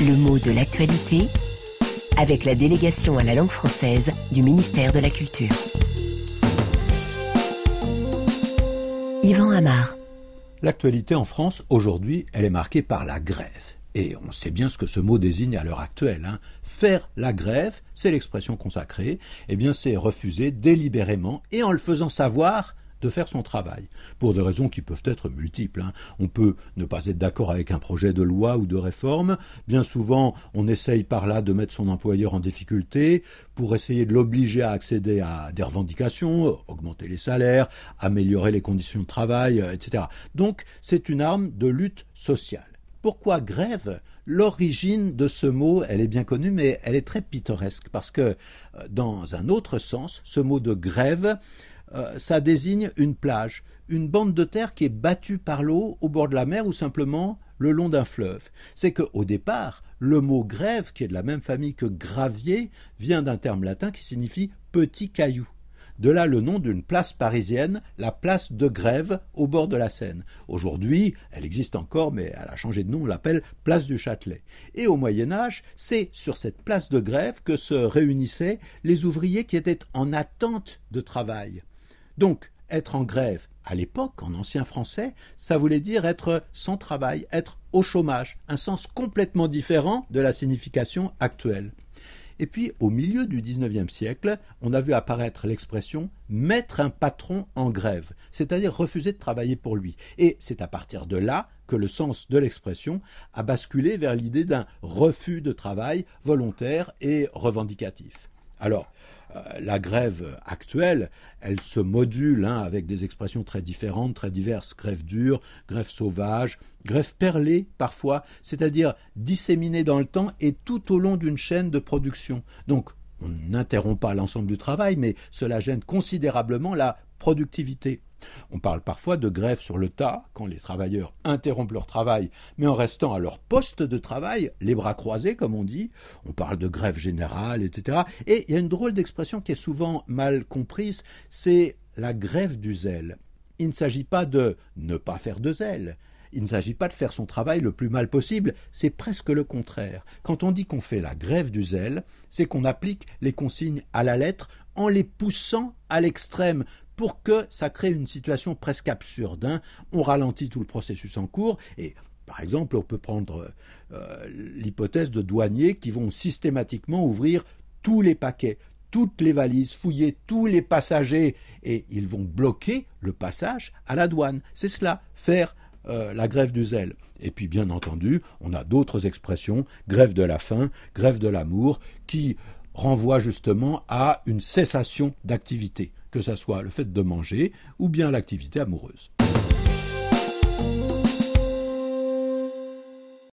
Le mot de l'actualité avec la délégation à la langue française du ministère de la Culture. Yvan Amar. L'actualité en France aujourd'hui, elle est marquée par la grève. Et on sait bien ce que ce mot désigne à l'heure actuelle. Hein. Faire la grève, c'est l'expression consacrée. Eh bien, c'est refuser délibérément et en le faisant savoir de faire son travail, pour des raisons qui peuvent être multiples. Hein. On peut ne pas être d'accord avec un projet de loi ou de réforme. Bien souvent, on essaye par là de mettre son employeur en difficulté pour essayer de l'obliger à accéder à des revendications, augmenter les salaires, améliorer les conditions de travail, euh, etc. Donc, c'est une arme de lutte sociale. Pourquoi grève? L'origine de ce mot, elle est bien connue, mais elle est très pittoresque, parce que, euh, dans un autre sens, ce mot de grève, euh, ça désigne une plage, une bande de terre qui est battue par l'eau au bord de la mer ou simplement le long d'un fleuve. C'est qu'au départ, le mot grève, qui est de la même famille que gravier, vient d'un terme latin qui signifie petit caillou. De là le nom d'une place parisienne, la place de Grève, au bord de la Seine. Aujourd'hui, elle existe encore, mais elle a changé de nom, on l'appelle place du Châtelet. Et au Moyen Âge, c'est sur cette place de Grève que se réunissaient les ouvriers qui étaient en attente de travail. Donc, être en grève, à l'époque, en ancien français, ça voulait dire être sans travail, être au chômage, un sens complètement différent de la signification actuelle. Et puis, au milieu du XIXe siècle, on a vu apparaître l'expression mettre un patron en grève, c'est-à-dire refuser de travailler pour lui. Et c'est à partir de là que le sens de l'expression a basculé vers l'idée d'un refus de travail volontaire et revendicatif. Alors, euh, la grève actuelle, elle se module hein, avec des expressions très différentes, très diverses. Grève dure, grève sauvage, grève perlée parfois, c'est-à-dire disséminée dans le temps et tout au long d'une chaîne de production. Donc, on n'interrompt pas l'ensemble du travail, mais cela gêne considérablement la productivité. On parle parfois de grève sur le tas, quand les travailleurs interrompent leur travail, mais en restant à leur poste de travail, les bras croisés, comme on dit. On parle de grève générale, etc. Et il y a une drôle d'expression qui est souvent mal comprise, c'est la grève du zèle. Il ne s'agit pas de ne pas faire de zèle. Il ne s'agit pas de faire son travail le plus mal possible, c'est presque le contraire. Quand on dit qu'on fait la grève du zèle, c'est qu'on applique les consignes à la lettre en les poussant à l'extrême pour que ça crée une situation presque absurde. Hein. On ralentit tout le processus en cours et par exemple, on peut prendre euh, l'hypothèse de douaniers qui vont systématiquement ouvrir tous les paquets, toutes les valises, fouiller tous les passagers et ils vont bloquer le passage à la douane. C'est cela, faire euh, la grève du zèle. Et puis bien entendu, on a d'autres expressions, grève de la faim, grève de l'amour, qui renvoient justement à une cessation d'activité que ce soit le fait de manger ou bien l'activité amoureuse.